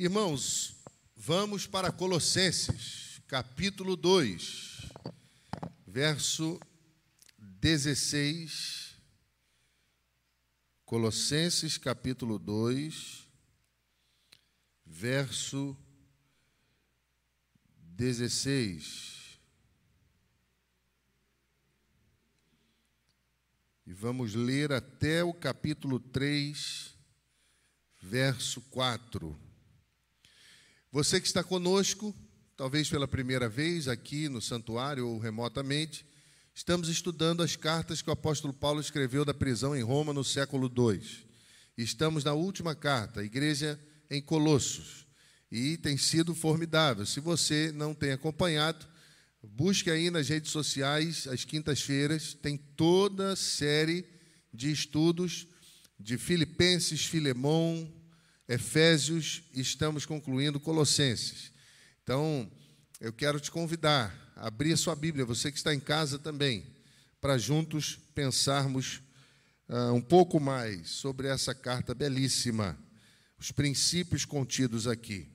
Irmãos, vamos para Colossenses, capítulo 2, verso 16. Colossenses, capítulo 2, verso 16. E vamos ler até o capítulo 3, verso 4. Você que está conosco, talvez pela primeira vez aqui no santuário ou remotamente, estamos estudando as cartas que o apóstolo Paulo escreveu da prisão em Roma no século II. Estamos na última carta, a igreja em Colossos, e tem sido formidável. Se você não tem acompanhado, busque aí nas redes sociais, às quintas-feiras, tem toda a série de estudos de Filipenses, Filemão, Efésios, estamos concluindo Colossenses. Então, eu quero te convidar a abrir a sua Bíblia, você que está em casa também, para juntos pensarmos uh, um pouco mais sobre essa carta belíssima, os princípios contidos aqui.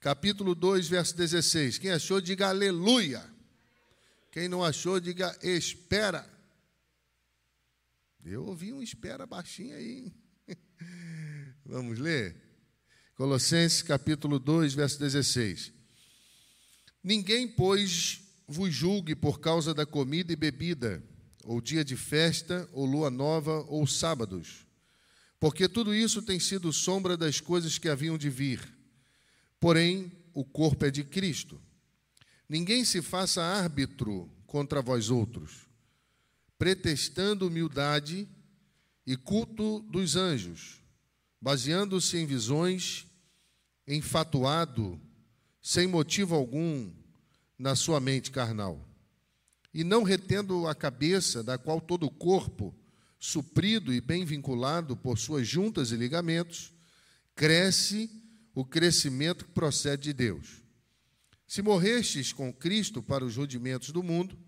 Capítulo 2, verso 16. Quem achou, diga aleluia. Quem não achou, diga espera. Eu ouvi um espera baixinho aí. Vamos ler? Colossenses capítulo 2, verso 16. Ninguém, pois, vos julgue por causa da comida e bebida, ou dia de festa, ou lua nova, ou sábados, porque tudo isso tem sido sombra das coisas que haviam de vir. Porém, o corpo é de Cristo. Ninguém se faça árbitro contra vós outros, pretextando humildade e culto dos anjos baseando-se em visões, enfatuado, sem motivo algum, na sua mente carnal, e não retendo a cabeça, da qual todo o corpo, suprido e bem vinculado por suas juntas e ligamentos, cresce o crescimento que procede de Deus. Se morrestes com Cristo para os rudimentos do mundo,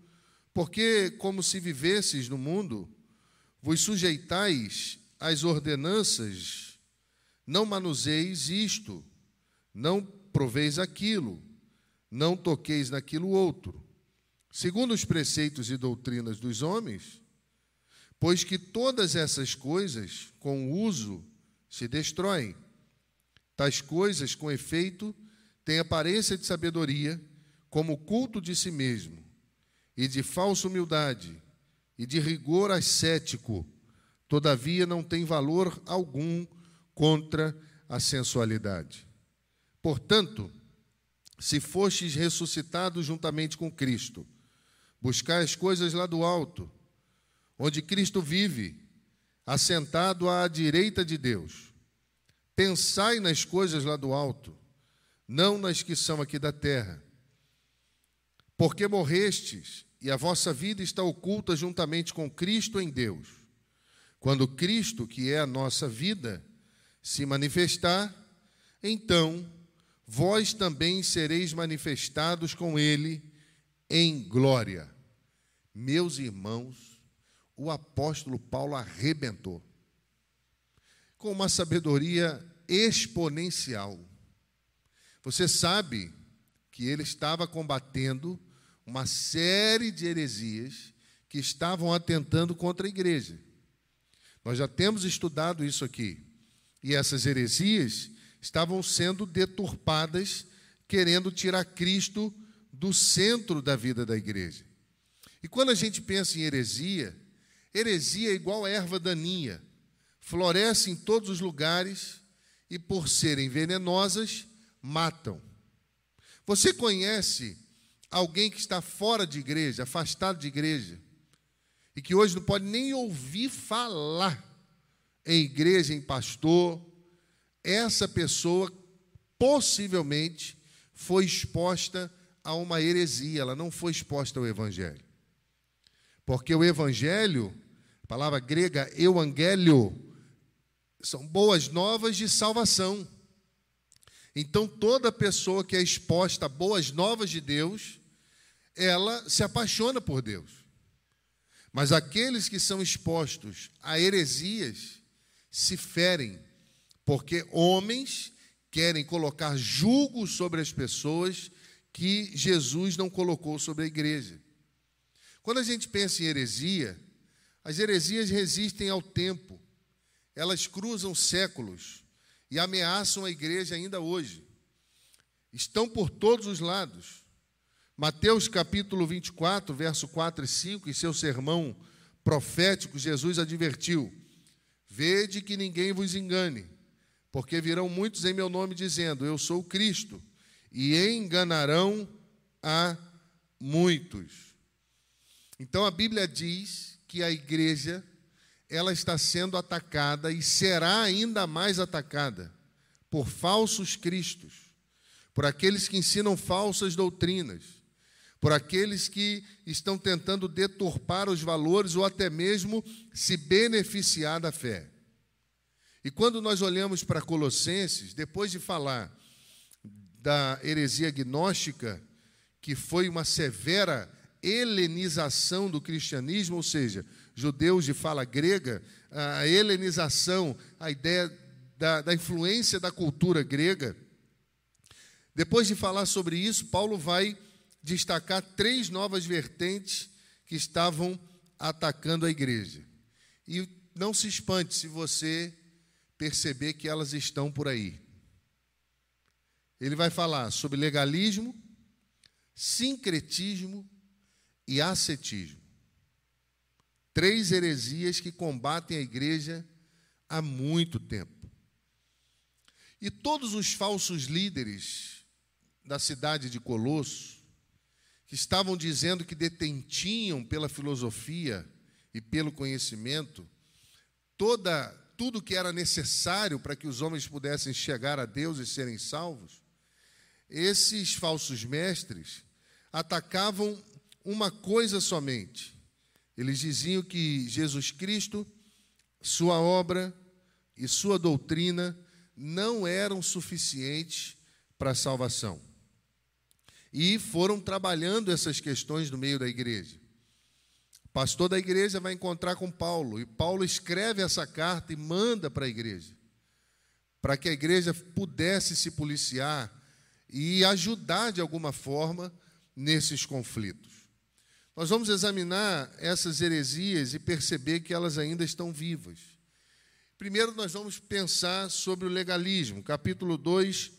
porque, como se vivesses no mundo, vos sujeitais às ordenanças não manuseis isto, não proveis aquilo, não toqueis naquilo outro, segundo os preceitos e doutrinas dos homens, pois que todas essas coisas, com o uso, se destroem. Tais coisas, com efeito, têm aparência de sabedoria, como culto de si mesmo, e de falsa humildade, e de rigor ascético, todavia não tem valor algum contra a sensualidade. Portanto, se fostes ressuscitados juntamente com Cristo, buscai as coisas lá do alto, onde Cristo vive, assentado à direita de Deus. Pensai nas coisas lá do alto, não nas que são aqui da terra. Porque morrestes e a vossa vida está oculta juntamente com Cristo em Deus. Quando Cristo, que é a nossa vida, se manifestar, então vós também sereis manifestados com ele em glória. Meus irmãos, o apóstolo Paulo arrebentou com uma sabedoria exponencial. Você sabe que ele estava combatendo uma série de heresias que estavam atentando contra a igreja. Nós já temos estudado isso aqui. E essas heresias estavam sendo deturpadas, querendo tirar Cristo do centro da vida da igreja. E quando a gente pensa em heresia, heresia é igual erva daninha, floresce em todos os lugares e, por serem venenosas, matam. Você conhece alguém que está fora de igreja, afastado de igreja, e que hoje não pode nem ouvir falar em igreja, em pastor, essa pessoa possivelmente foi exposta a uma heresia, ela não foi exposta ao evangelho. Porque o evangelho, a palavra grega euangélio, são boas novas de salvação. Então toda pessoa que é exposta a boas novas de Deus, ela se apaixona por Deus. Mas aqueles que são expostos a heresias, se ferem, porque homens querem colocar julgo sobre as pessoas que Jesus não colocou sobre a igreja. Quando a gente pensa em heresia, as heresias resistem ao tempo, elas cruzam séculos e ameaçam a igreja ainda hoje. Estão por todos os lados. Mateus capítulo 24, verso 4 e 5, em seu sermão profético, Jesus advertiu: Vede que ninguém vos engane, porque virão muitos em meu nome dizendo: Eu sou Cristo, e enganarão a muitos. Então a Bíblia diz que a igreja ela está sendo atacada e será ainda mais atacada por falsos cristos, por aqueles que ensinam falsas doutrinas, por aqueles que estão tentando deturpar os valores ou até mesmo se beneficiar da fé. E quando nós olhamos para Colossenses, depois de falar da heresia gnóstica, que foi uma severa helenização do cristianismo, ou seja, judeus de fala grega, a helenização, a ideia da, da influência da cultura grega. Depois de falar sobre isso, Paulo vai destacar três novas vertentes que estavam atacando a igreja. E não se espante se você perceber que elas estão por aí. Ele vai falar sobre legalismo, sincretismo e ascetismo. Três heresias que combatem a igreja há muito tempo. E todos os falsos líderes da cidade de Colosso, que estavam dizendo que detentinham pela filosofia e pelo conhecimento toda tudo que era necessário para que os homens pudessem chegar a Deus e serem salvos, esses falsos mestres atacavam uma coisa somente, eles diziam que Jesus Cristo, sua obra e sua doutrina não eram suficientes para a salvação. E foram trabalhando essas questões no meio da igreja. O pastor da igreja vai encontrar com Paulo, e Paulo escreve essa carta e manda para a igreja, para que a igreja pudesse se policiar e ajudar de alguma forma nesses conflitos. Nós vamos examinar essas heresias e perceber que elas ainda estão vivas. Primeiro, nós vamos pensar sobre o legalismo, capítulo 2,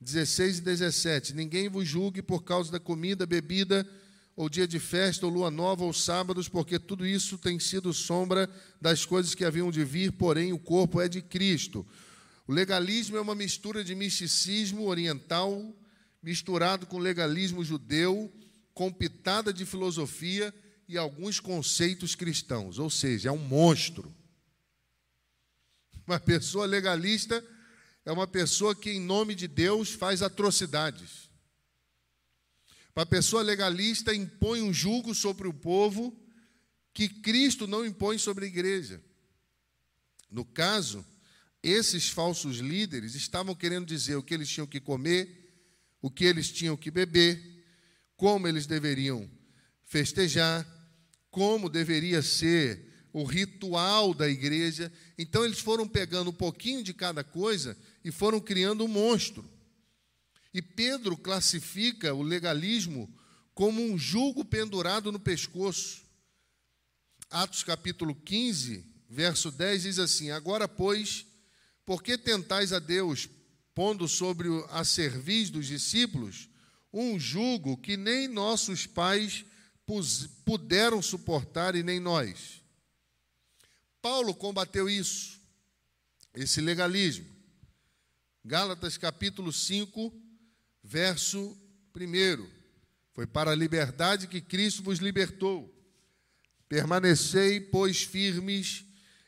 16 e 17. Ninguém vos julgue por causa da comida, bebida, ou dia de festa, ou lua nova, ou sábados, porque tudo isso tem sido sombra das coisas que haviam de vir, porém o corpo é de Cristo. O legalismo é uma mistura de misticismo oriental misturado com legalismo judeu com pitada de filosofia e alguns conceitos cristãos, ou seja, é um monstro. Uma pessoa legalista é uma pessoa que, em nome de Deus, faz atrocidades. Uma pessoa legalista impõe um julgo sobre o povo que Cristo não impõe sobre a igreja. No caso, esses falsos líderes estavam querendo dizer o que eles tinham que comer, o que eles tinham que beber, como eles deveriam festejar, como deveria ser o ritual da igreja. Então eles foram pegando um pouquinho de cada coisa e foram criando um monstro. E Pedro classifica o legalismo como um jugo pendurado no pescoço. Atos capítulo 15, verso 10 diz assim: Agora, pois, por que tentais a Deus, pondo sobre a cerviz dos discípulos um jugo que nem nossos pais puderam suportar e nem nós. Paulo combateu isso, esse legalismo. Gálatas capítulo 5, verso 1. Foi para a liberdade que Cristo vos libertou. Permanecei, pois, firmes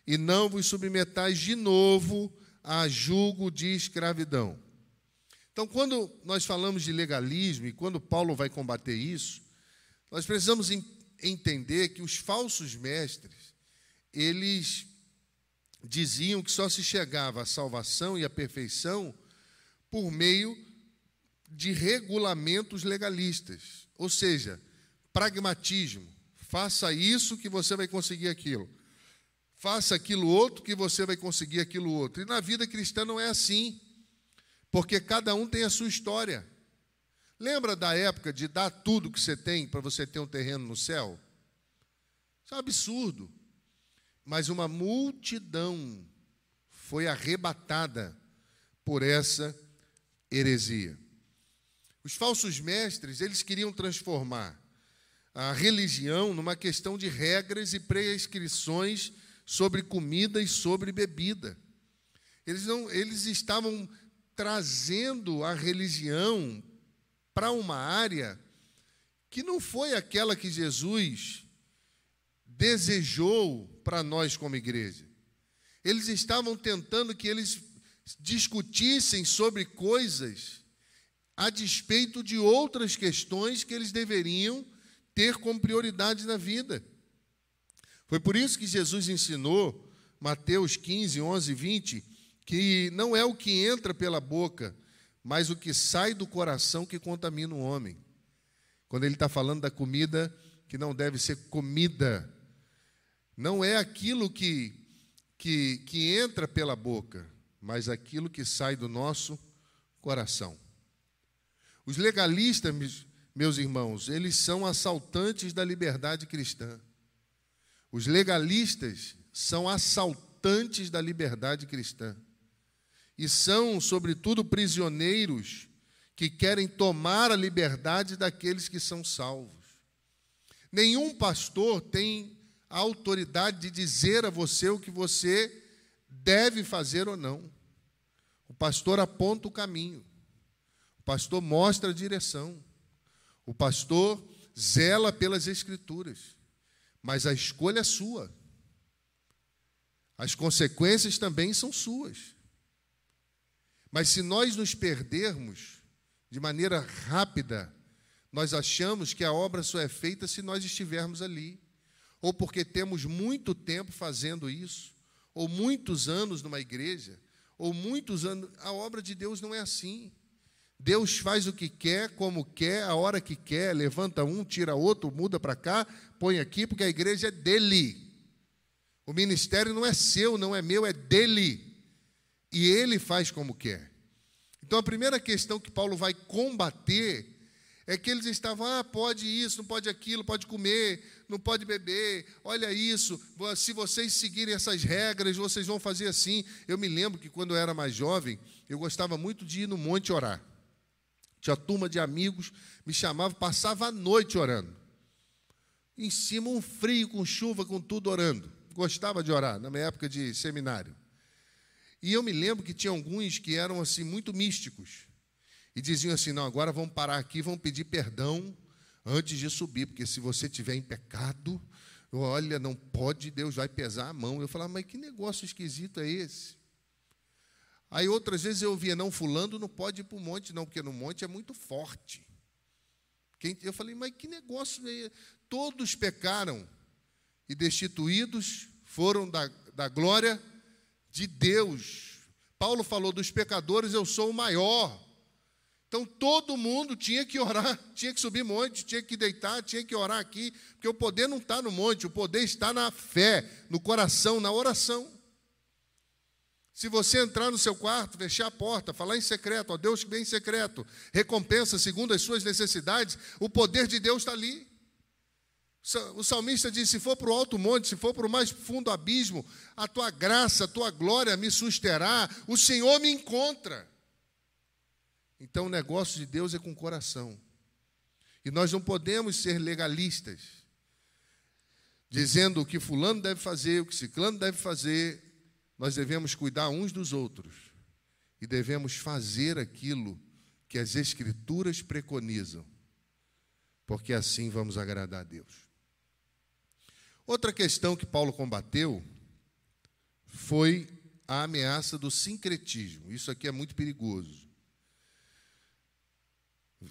e não vos submetais de novo a jugo de escravidão. Então, quando nós falamos de legalismo e quando Paulo vai combater isso, nós precisamos entender que os falsos mestres, eles diziam que só se chegava à salvação e à perfeição por meio de regulamentos legalistas, ou seja, pragmatismo. Faça isso que você vai conseguir aquilo. Faça aquilo outro que você vai conseguir aquilo outro. E na vida cristã não é assim. Porque cada um tem a sua história. Lembra da época de dar tudo que você tem para você ter um terreno no céu? Isso é um absurdo. Mas uma multidão foi arrebatada por essa heresia. Os falsos mestres, eles queriam transformar a religião numa questão de regras e prescrições sobre comida e sobre bebida. Eles não, eles estavam trazendo a religião para uma área que não foi aquela que Jesus desejou para nós como igreja. Eles estavam tentando que eles discutissem sobre coisas a despeito de outras questões que eles deveriam ter como prioridade na vida. Foi por isso que Jesus ensinou, Mateus 15, 11 e 20, que não é o que entra pela boca, mas o que sai do coração que contamina o homem. Quando ele está falando da comida que não deve ser comida, não é aquilo que, que, que entra pela boca, mas aquilo que sai do nosso coração. Os legalistas, meus irmãos, eles são assaltantes da liberdade cristã. Os legalistas são assaltantes da liberdade cristã e são, sobretudo, prisioneiros que querem tomar a liberdade daqueles que são salvos. Nenhum pastor tem a autoridade de dizer a você o que você deve fazer ou não. O pastor aponta o caminho, o pastor mostra a direção, o pastor zela pelas Escrituras, mas a escolha é sua. As consequências também são suas. Mas se nós nos perdermos de maneira rápida, nós achamos que a obra só é feita se nós estivermos ali, ou porque temos muito tempo fazendo isso, ou muitos anos numa igreja, ou muitos anos. A obra de Deus não é assim. Deus faz o que quer, como quer, a hora que quer, levanta um, tira outro, muda para cá, põe aqui, porque a igreja é dele. O ministério não é seu, não é meu, é dele e ele faz como quer. Então a primeira questão que Paulo vai combater é que eles estavam, ah, pode isso, não pode aquilo, pode comer, não pode beber, olha isso, se vocês seguirem essas regras, vocês vão fazer assim. Eu me lembro que quando eu era mais jovem, eu gostava muito de ir no monte orar. Tinha turma de amigos, me chamava, passava a noite orando. Em cima um frio, com chuva, com tudo orando. Gostava de orar, na minha época de seminário. E eu me lembro que tinha alguns que eram assim muito místicos. E diziam assim: "Não, agora vamos parar aqui, vamos pedir perdão antes de subir, porque se você tiver em pecado, olha, não pode, Deus vai pesar a mão". Eu falava: "Mas que negócio esquisito é esse?" Aí outras vezes eu via, não, fulano não pode ir para o monte, não, porque no monte é muito forte. Eu falei, mas que negócio é? Todos pecaram e destituídos foram da, da glória de Deus. Paulo falou dos pecadores, eu sou o maior. Então todo mundo tinha que orar, tinha que subir monte, tinha que deitar, tinha que orar aqui, porque o poder não está no monte, o poder está na fé, no coração, na oração. Se você entrar no seu quarto, fechar a porta, falar em secreto, ó Deus que vem em secreto, recompensa segundo as suas necessidades, o poder de Deus está ali. O salmista diz: se for para o alto monte, se for para o mais fundo abismo, a tua graça, a tua glória me susterá, o Senhor me encontra. Então o negócio de Deus é com o coração. E nós não podemos ser legalistas, dizendo o que fulano deve fazer, o que ciclano deve fazer. Nós devemos cuidar uns dos outros e devemos fazer aquilo que as Escrituras preconizam, porque assim vamos agradar a Deus. Outra questão que Paulo combateu foi a ameaça do sincretismo. Isso aqui é muito perigoso.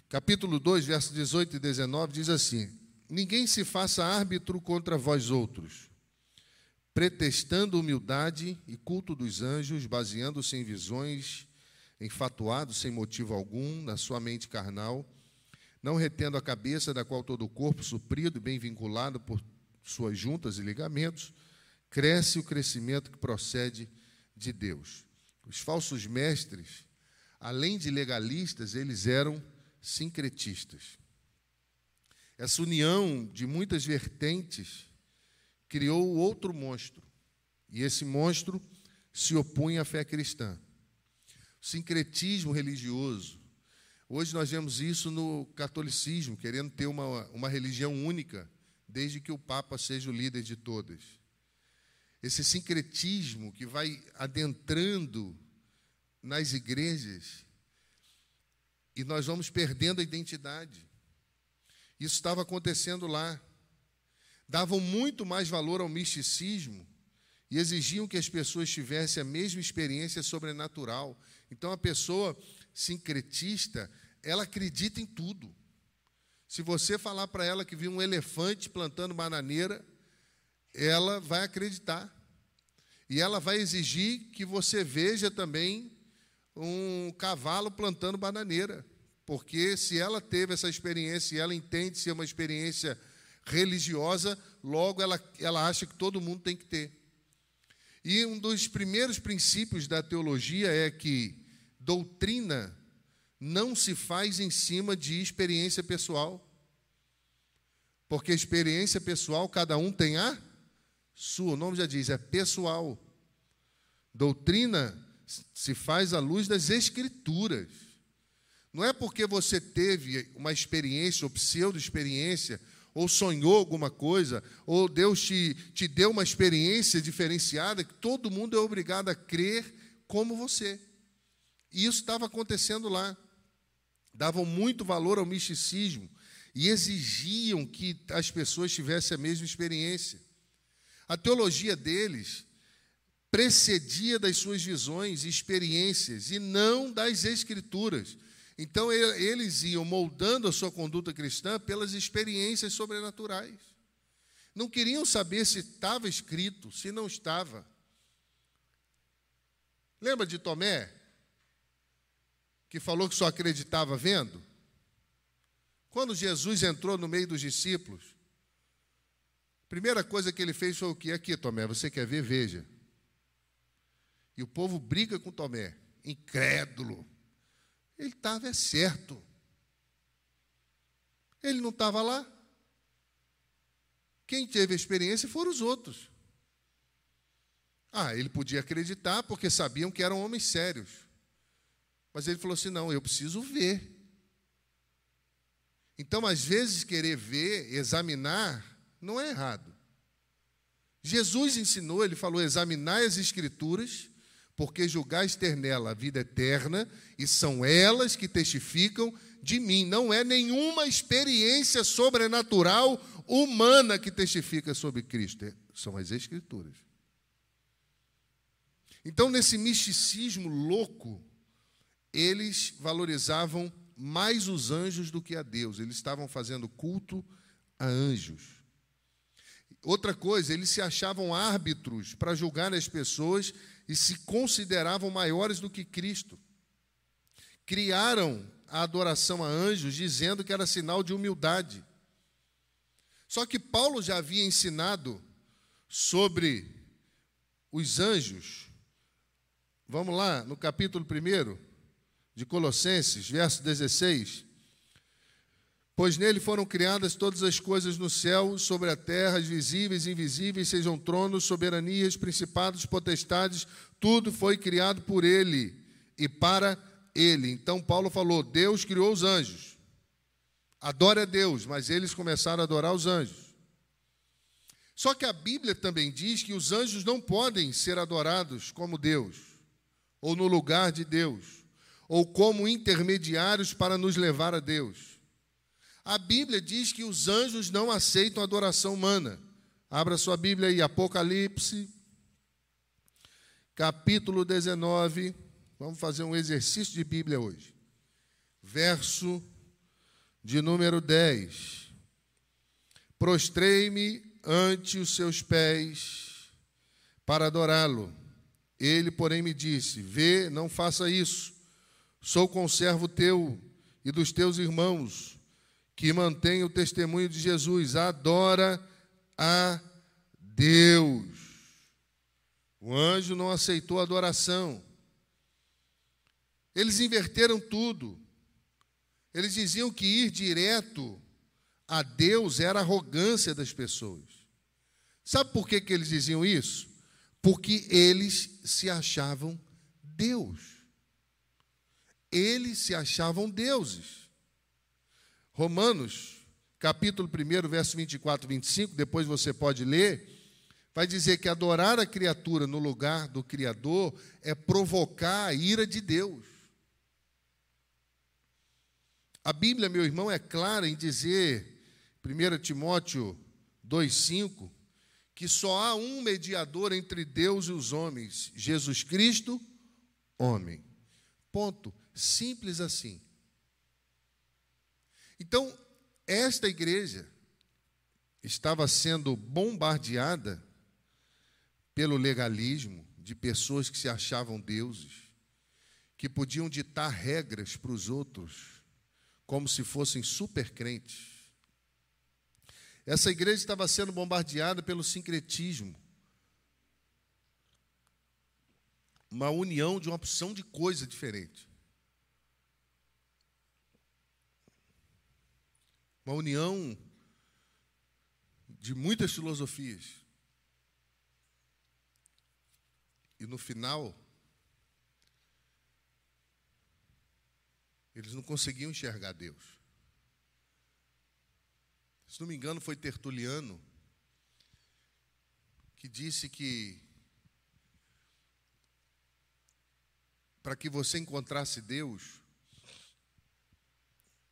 Capítulo 2, versos 18 e 19 diz assim: Ninguém se faça árbitro contra vós outros, pretextando humildade e culto dos anjos, baseando-se em visões, enfatuado sem motivo algum, na sua mente carnal, não retendo a cabeça, da qual todo o corpo, suprido e bem vinculado por suas juntas e ligamentos, cresce o crescimento que procede de Deus. Os falsos mestres além de legalistas, eles eram sincretistas. Essa união de muitas vertentes criou outro monstro, e esse monstro se opunha à fé cristã. O sincretismo religioso. Hoje nós vemos isso no catolicismo, querendo ter uma, uma religião única, desde que o Papa seja o líder de todas. Esse sincretismo que vai adentrando nas igrejas e nós vamos perdendo a identidade. Isso estava acontecendo lá. Davam muito mais valor ao misticismo e exigiam que as pessoas tivessem a mesma experiência sobrenatural. Então a pessoa sincretista, ela acredita em tudo. Se você falar para ela que viu um elefante plantando bananeira, ela vai acreditar. E ela vai exigir que você veja também um cavalo plantando bananeira. Porque se ela teve essa experiência e ela entende ser uma experiência religiosa, logo ela, ela acha que todo mundo tem que ter. E um dos primeiros princípios da teologia é que doutrina não se faz em cima de experiência pessoal. Porque experiência pessoal, cada um tem a sua. O nome já diz, é pessoal. Doutrina se faz à luz das Escrituras. Não é porque você teve uma experiência ou pseudo-experiência, ou sonhou alguma coisa, ou Deus te, te deu uma experiência diferenciada, que todo mundo é obrigado a crer como você. E isso estava acontecendo lá. Davam muito valor ao misticismo e exigiam que as pessoas tivessem a mesma experiência. A teologia deles precedia das suas visões e experiências e não das escrituras. Então eles iam moldando a sua conduta cristã pelas experiências sobrenaturais. Não queriam saber se estava escrito, se não estava. Lembra de Tomé? Que falou que só acreditava vendo? Quando Jesus entrou no meio dos discípulos, a primeira coisa que ele fez foi o que? Aqui, Tomé, você quer ver? Veja. E o povo briga com Tomé, incrédulo. Ele estava é certo. Ele não estava lá. Quem teve a experiência foram os outros. Ah, ele podia acreditar porque sabiam que eram homens sérios. Mas ele falou assim: não, eu preciso ver. Então, às vezes, querer ver, examinar, não é errado. Jesus ensinou, ele falou: examinar as Escrituras porque julgais ter nela a vida eterna, e são elas que testificam de mim. Não é nenhuma experiência sobrenatural humana que testifica sobre Cristo, é, são as Escrituras. Então, nesse misticismo louco, eles valorizavam mais os anjos do que a Deus, eles estavam fazendo culto a anjos. Outra coisa, eles se achavam árbitros para julgar as pessoas e se consideravam maiores do que Cristo. Criaram a adoração a anjos, dizendo que era sinal de humildade. Só que Paulo já havia ensinado sobre os anjos. Vamos lá, no capítulo 1 de Colossenses, verso 16. Pois nele foram criadas todas as coisas no céu, sobre a terra, as visíveis e invisíveis, sejam tronos, soberanias, principados, potestades, tudo foi criado por ele e para ele. Então Paulo falou: Deus criou os anjos. Adora a Deus, mas eles começaram a adorar os anjos. Só que a Bíblia também diz que os anjos não podem ser adorados como Deus, ou no lugar de Deus, ou como intermediários para nos levar a Deus. A Bíblia diz que os anjos não aceitam adoração humana. Abra sua Bíblia aí, Apocalipse, capítulo 19. Vamos fazer um exercício de Bíblia hoje. Verso de número 10. Prostrei-me ante os seus pés para adorá-lo. Ele, porém, me disse: Vê, não faça isso. Sou conservo teu e dos teus irmãos que mantém o testemunho de Jesus, adora a Deus. O anjo não aceitou a adoração. Eles inverteram tudo. Eles diziam que ir direto a Deus era arrogância das pessoas. Sabe por que, que eles diziam isso? Porque eles se achavam Deus. Eles se achavam deuses. Romanos, capítulo 1, verso 24 e 25, depois você pode ler, vai dizer que adorar a criatura no lugar do Criador é provocar a ira de Deus. A Bíblia, meu irmão, é clara em dizer, 1 Timóteo 2,5, que só há um mediador entre Deus e os homens, Jesus Cristo, homem. Ponto. Simples assim. Então, esta igreja estava sendo bombardeada pelo legalismo de pessoas que se achavam deuses, que podiam ditar regras para os outros como se fossem super crentes. Essa igreja estava sendo bombardeada pelo sincretismo. Uma união de uma opção de coisa diferente. Uma união de muitas filosofias. E no final, Eles não conseguiam enxergar Deus. Se não me engano, foi Tertuliano que disse que para que você encontrasse Deus,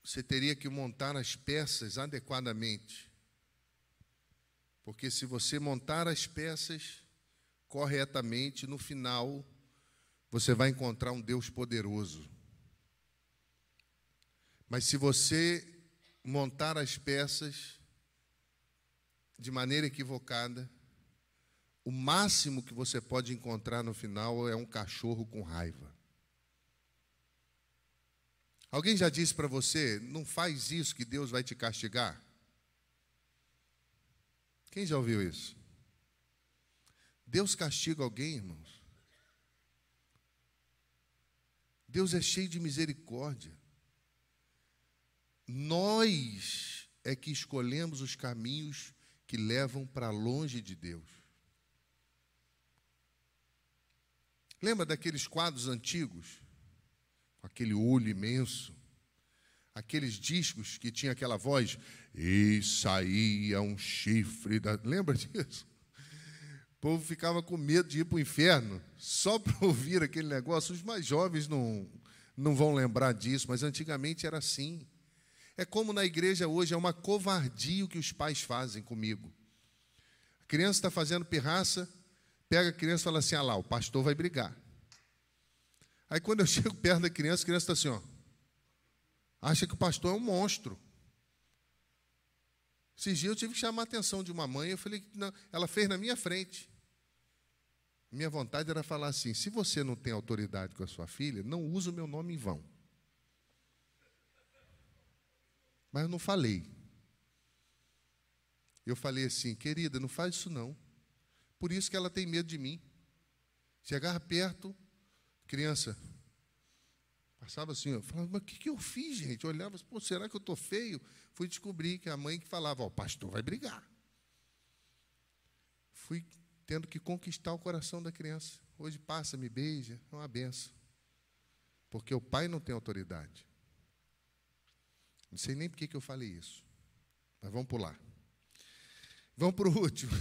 você teria que montar as peças adequadamente. Porque se você montar as peças corretamente, no final, você vai encontrar um Deus poderoso. Mas se você montar as peças de maneira equivocada, o máximo que você pode encontrar no final é um cachorro com raiva. Alguém já disse para você, não faz isso que Deus vai te castigar? Quem já ouviu isso? Deus castiga alguém, irmãos? Deus é cheio de misericórdia. Nós é que escolhemos os caminhos que levam para longe de Deus. Lembra daqueles quadros antigos? Aquele olho imenso, aqueles discos que tinha aquela voz, e saía um chifre da. Lembra disso? O povo ficava com medo de ir para o inferno só para ouvir aquele negócio. Os mais jovens não, não vão lembrar disso, mas antigamente era assim. É como na igreja hoje, é uma covardia o que os pais fazem comigo. A criança está fazendo pirraça, pega a criança e fala assim: ah lá, o pastor vai brigar. Aí quando eu chego perto da criança, a criança está assim, ó. Acha que o pastor é um monstro. Esses dias eu tive que chamar a atenção de uma mãe, eu falei, não, ela fez na minha frente. Minha vontade era falar assim: se você não tem autoridade com a sua filha, não use o meu nome em vão. Mas eu não falei. Eu falei assim, querida, não faz isso não. Por isso que ela tem medo de mim. Chegava perto, criança, passava assim, eu falava, mas o que, que eu fiz, gente? Eu olhava, pô, será que eu estou feio? Fui descobrir que a mãe que falava, ó, pastor vai brigar. Fui tendo que conquistar o coração da criança. Hoje passa, me beija, é uma benção. Porque o pai não tem autoridade. Não sei nem por que eu falei isso. Mas vamos pular. Vamos para o último.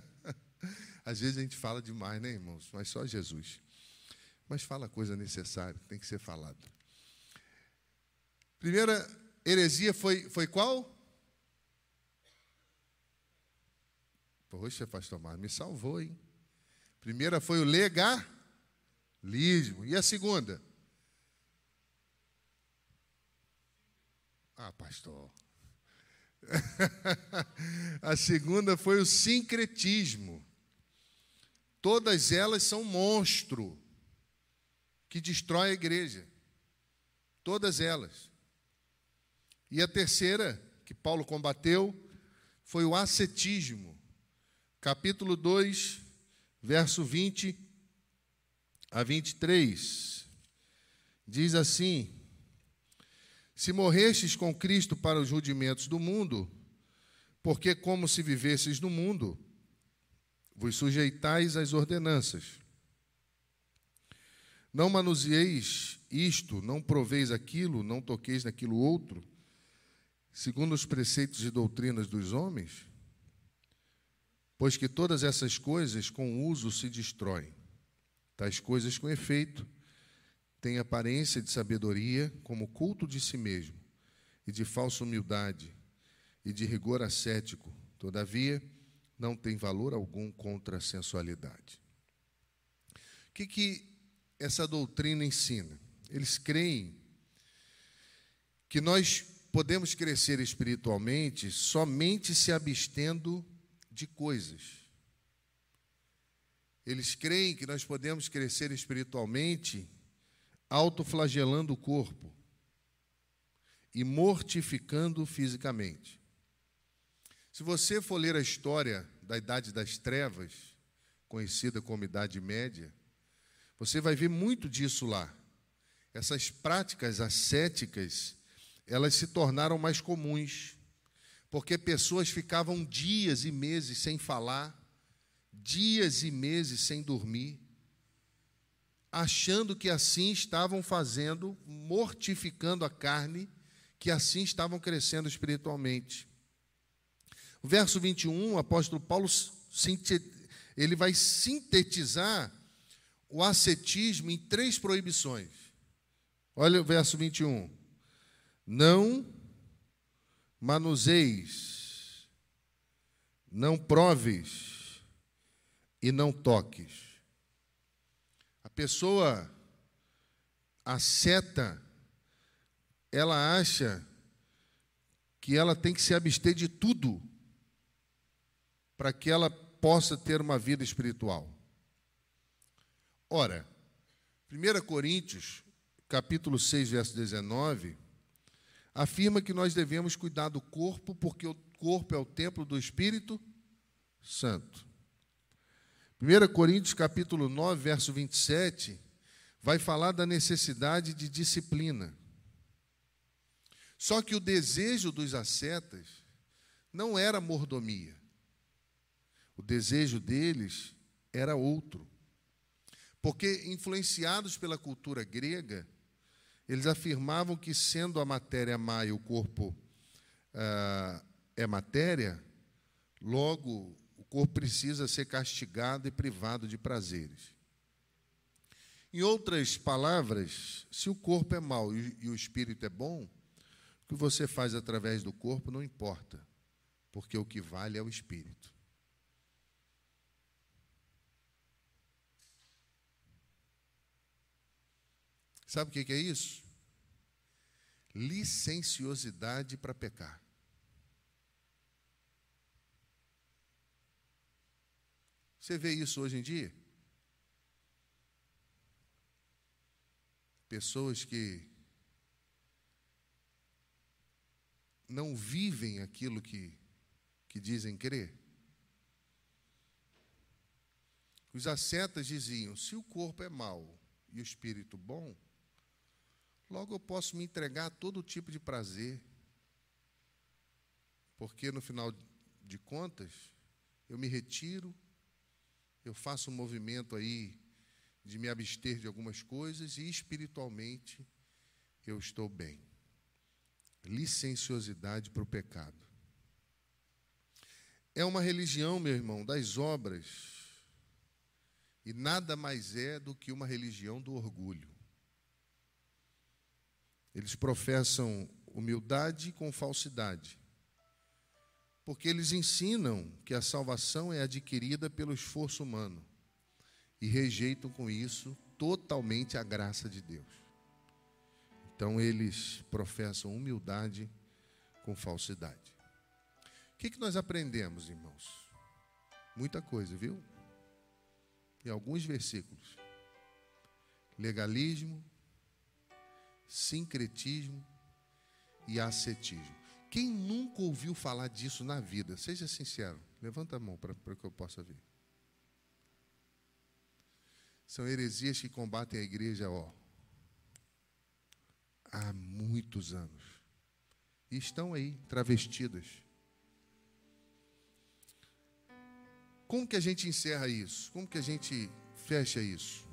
Às vezes a gente fala demais, né, irmãos? Mas só Jesus. Mas fala coisa necessária, tem que ser falado. Primeira heresia foi, foi qual? Poxa, pastor Mar, me salvou, hein? Primeira foi o legalismo. E a segunda? Ah, pastor. a segunda foi o sincretismo. Todas elas são monstro que destrói a igreja. Todas elas. E a terceira, que Paulo combateu, foi o ascetismo. Capítulo 2, verso 20 a 23. Diz assim: Se morrestes com Cristo para os rudimentos do mundo, porque como se vivesses no mundo, vos sujeitais às ordenanças. Não manuseeis isto, não proveis aquilo, não toqueis naquilo outro, segundo os preceitos e doutrinas dos homens? Pois que todas essas coisas com uso se destroem. Tais coisas com efeito têm aparência de sabedoria, como culto de si mesmo, e de falsa humildade, e de rigor ascético. Todavia, não tem valor algum contra a sensualidade. O que, que essa doutrina ensina? Eles creem que nós podemos crescer espiritualmente somente se abstendo de coisas. Eles creem que nós podemos crescer espiritualmente autoflagelando o corpo e mortificando fisicamente. Se você for ler a história da Idade das Trevas, conhecida como Idade Média, você vai ver muito disso lá. Essas práticas ascéticas, elas se tornaram mais comuns, porque pessoas ficavam dias e meses sem falar, dias e meses sem dormir, achando que assim estavam fazendo, mortificando a carne, que assim estavam crescendo espiritualmente. O verso 21, o apóstolo Paulo ele vai sintetizar o ascetismo em três proibições. Olha o verso 21. Não manuseis, não proves e não toques. A pessoa asceta, ela acha que ela tem que se abster de tudo para que ela possa ter uma vida espiritual. Ora, 1 Coríntios, capítulo 6, verso 19, afirma que nós devemos cuidar do corpo, porque o corpo é o templo do Espírito Santo. 1 Coríntios, capítulo 9, verso 27, vai falar da necessidade de disciplina. Só que o desejo dos ascetas não era mordomia. O desejo deles era outro. Porque, influenciados pela cultura grega, eles afirmavam que, sendo a matéria má e o corpo ah, é matéria, logo o corpo precisa ser castigado e privado de prazeres. Em outras palavras, se o corpo é mau e o espírito é bom, o que você faz através do corpo não importa, porque o que vale é o espírito. Sabe o que é isso? Licenciosidade para pecar. Você vê isso hoje em dia? Pessoas que não vivem aquilo que, que dizem crer. Os ascetas diziam: se o corpo é mau e o espírito bom, Logo eu posso me entregar a todo tipo de prazer, porque no final de contas, eu me retiro, eu faço um movimento aí de me abster de algumas coisas e espiritualmente eu estou bem. Licenciosidade para o pecado. É uma religião, meu irmão, das obras, e nada mais é do que uma religião do orgulho. Eles professam humildade com falsidade. Porque eles ensinam que a salvação é adquirida pelo esforço humano e rejeitam com isso totalmente a graça de Deus. Então eles professam humildade com falsidade. O que, que nós aprendemos, irmãos? Muita coisa, viu? Em alguns versículos. Legalismo, sincretismo e ascetismo. Quem nunca ouviu falar disso na vida? Seja sincero, levanta a mão para que eu possa ver. São heresias que combatem a igreja, ó. há muitos anos. E estão aí, travestidas. Como que a gente encerra isso? Como que a gente fecha isso?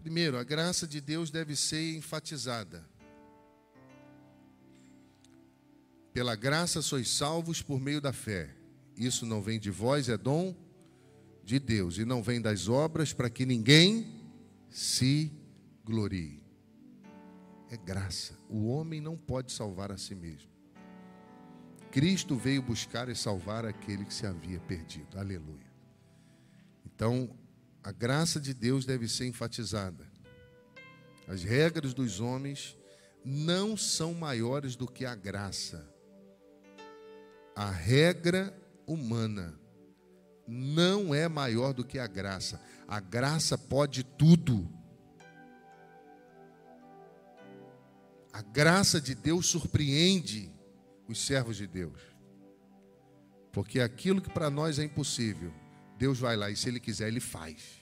Primeiro, a graça de Deus deve ser enfatizada. Pela graça sois salvos por meio da fé. Isso não vem de vós, é dom de Deus, e não vem das obras para que ninguém se glorie. É graça. O homem não pode salvar a si mesmo. Cristo veio buscar e salvar aquele que se havia perdido. Aleluia. Então, a graça de Deus deve ser enfatizada. As regras dos homens não são maiores do que a graça. A regra humana não é maior do que a graça. A graça pode tudo. A graça de Deus surpreende os servos de Deus. Porque aquilo que para nós é impossível, Deus vai lá e se Ele quiser, Ele faz.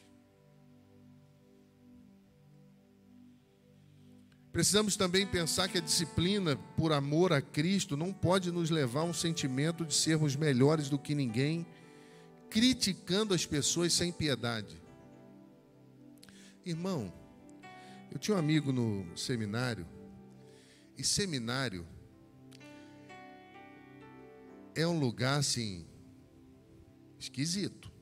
Precisamos também pensar que a disciplina por amor a Cristo não pode nos levar a um sentimento de sermos melhores do que ninguém, criticando as pessoas sem piedade. Irmão, eu tinha um amigo no seminário, e seminário é um lugar assim esquisito.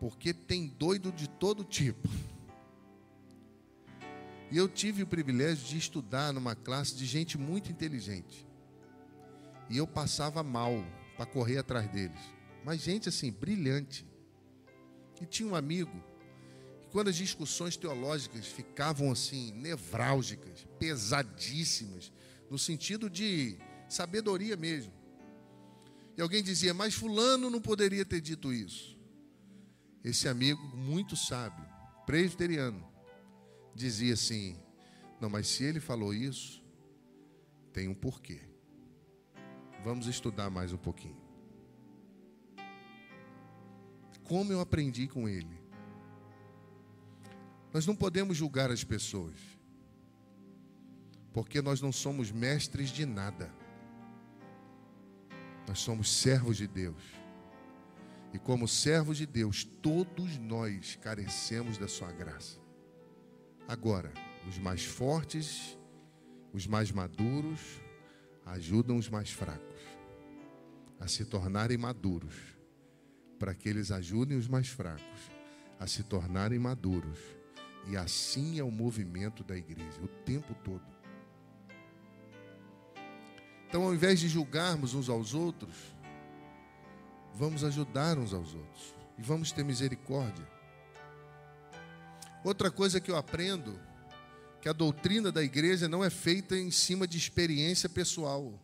Porque tem doido de todo tipo. E eu tive o privilégio de estudar numa classe de gente muito inteligente. E eu passava mal para correr atrás deles. Mas gente assim, brilhante. E tinha um amigo quando as discussões teológicas ficavam assim, nevrálgicas, pesadíssimas, no sentido de sabedoria mesmo. E alguém dizia, mas Fulano não poderia ter dito isso. Esse amigo, muito sábio, presbiteriano, dizia assim: Não, mas se ele falou isso, tem um porquê. Vamos estudar mais um pouquinho. Como eu aprendi com ele. Nós não podemos julgar as pessoas, porque nós não somos mestres de nada. Nós somos servos de Deus. E como servos de Deus, todos nós carecemos da sua graça. Agora, os mais fortes, os mais maduros, ajudam os mais fracos a se tornarem maduros, para que eles ajudem os mais fracos a se tornarem maduros. E assim é o movimento da igreja, o tempo todo. Então, ao invés de julgarmos uns aos outros, vamos ajudar uns aos outros e vamos ter misericórdia. Outra coisa que eu aprendo, que a doutrina da igreja não é feita em cima de experiência pessoal.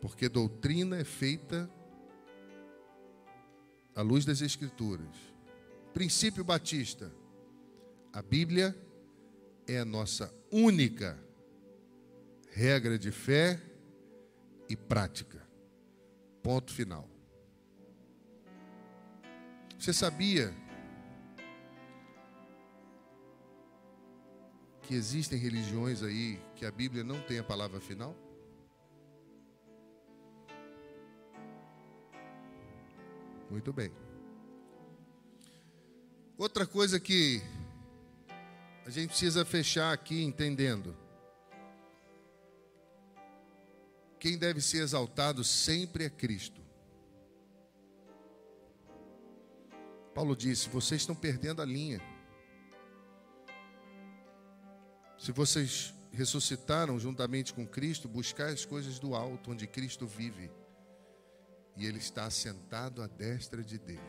Porque doutrina é feita à luz das Escrituras. Princípio batista. A Bíblia é a nossa única regra de fé e prática. Ponto final. Você sabia que existem religiões aí que a Bíblia não tem a palavra final? Muito bem. Outra coisa que a gente precisa fechar aqui entendendo. Quem deve ser exaltado sempre é Cristo. Paulo disse: vocês estão perdendo a linha. Se vocês ressuscitaram juntamente com Cristo, buscar as coisas do alto, onde Cristo vive, e Ele está assentado à destra de Deus.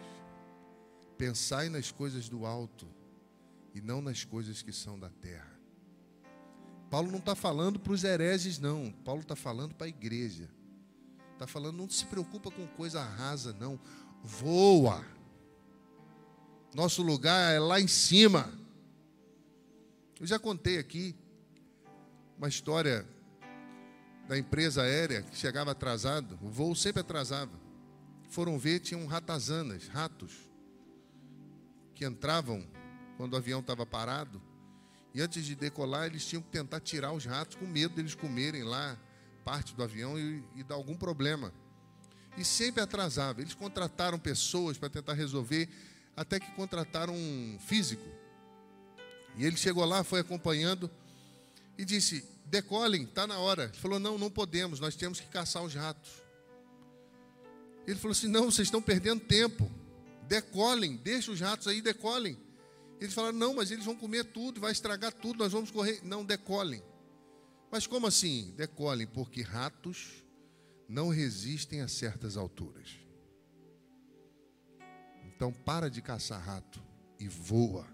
Pensai nas coisas do alto e não nas coisas que são da terra. Paulo não está falando para os hereges, não. Paulo está falando para a igreja. Está falando, não se preocupa com coisa rasa, não. Voa. Nosso lugar é lá em cima. Eu já contei aqui uma história da empresa aérea que chegava atrasado, o voo sempre atrasava. Foram ver, tinham ratazanas, ratos, que entravam quando o avião estava parado. E antes de decolar, eles tinham que tentar tirar os ratos com medo deles comerem lá parte do avião e, e dar algum problema. E sempre atrasava. Eles contrataram pessoas para tentar resolver, até que contrataram um físico. E ele chegou lá, foi acompanhando e disse: Decolem, está na hora. Ele falou: Não, não podemos, nós temos que caçar os ratos. Ele falou assim: Não, vocês estão perdendo tempo. Decolem, deixa os ratos aí, decolem. Eles falaram: Não, mas eles vão comer tudo, vai estragar tudo, nós vamos correr. Não, decolem. Mas como assim? Decolem, porque ratos não resistem a certas alturas. Então para de caçar rato e voa.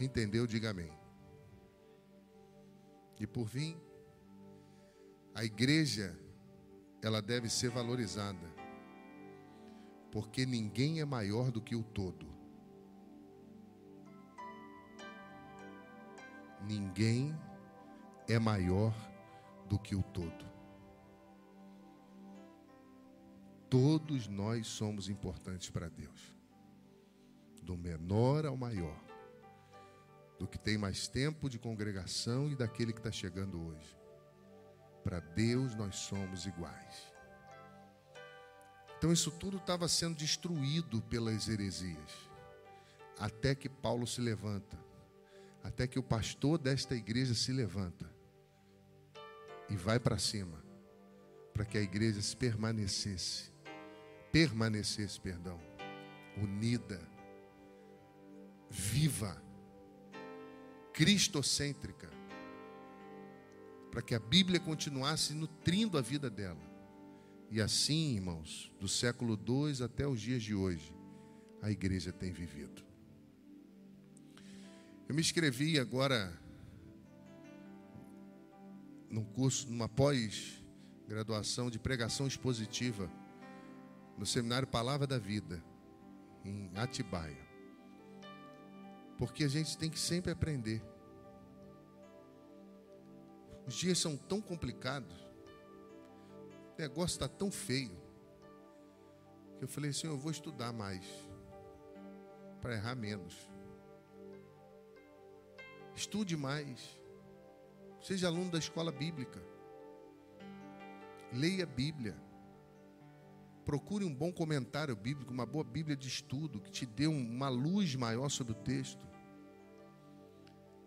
Entendeu, diga amém. E por fim, a igreja ela deve ser valorizada. Porque ninguém é maior do que o todo. Ninguém é maior do que o todo. Todos nós somos importantes para Deus. Do menor ao maior. Do que tem mais tempo de congregação e daquele que está chegando hoje. Para Deus nós somos iguais. Então isso tudo estava sendo destruído pelas heresias. Até que Paulo se levanta. Até que o pastor desta igreja se levanta e vai para cima, para que a igreja se permanecesse, permanecesse, perdão, unida, viva, cristocêntrica, para que a Bíblia continuasse nutrindo a vida dela. E assim, irmãos, do século II até os dias de hoje, a igreja tem vivido. Eu me inscrevi agora num curso, numa pós-graduação de pregação expositiva no seminário Palavra da Vida, em Atibaia. Porque a gente tem que sempre aprender. Os dias são tão complicados, o negócio está tão feio, que eu falei assim: eu vou estudar mais, para errar menos. Estude mais. Seja aluno da escola bíblica. Leia a Bíblia. Procure um bom comentário bíblico, uma boa Bíblia de estudo, que te dê uma luz maior sobre o texto.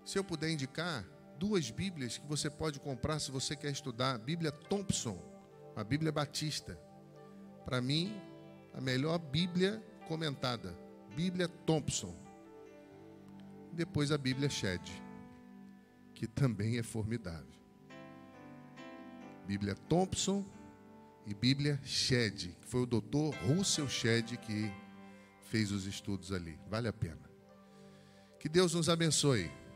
Se eu puder indicar, duas Bíblias que você pode comprar se você quer estudar: Bíblia Thompson, a Bíblia Batista. Para mim, a melhor Bíblia comentada, Bíblia Thompson. Depois a Bíblia Shed que também é formidável. Bíblia Thompson e Bíblia Shed, que foi o doutor Russell Shed que fez os estudos ali. Vale a pena. Que Deus nos abençoe.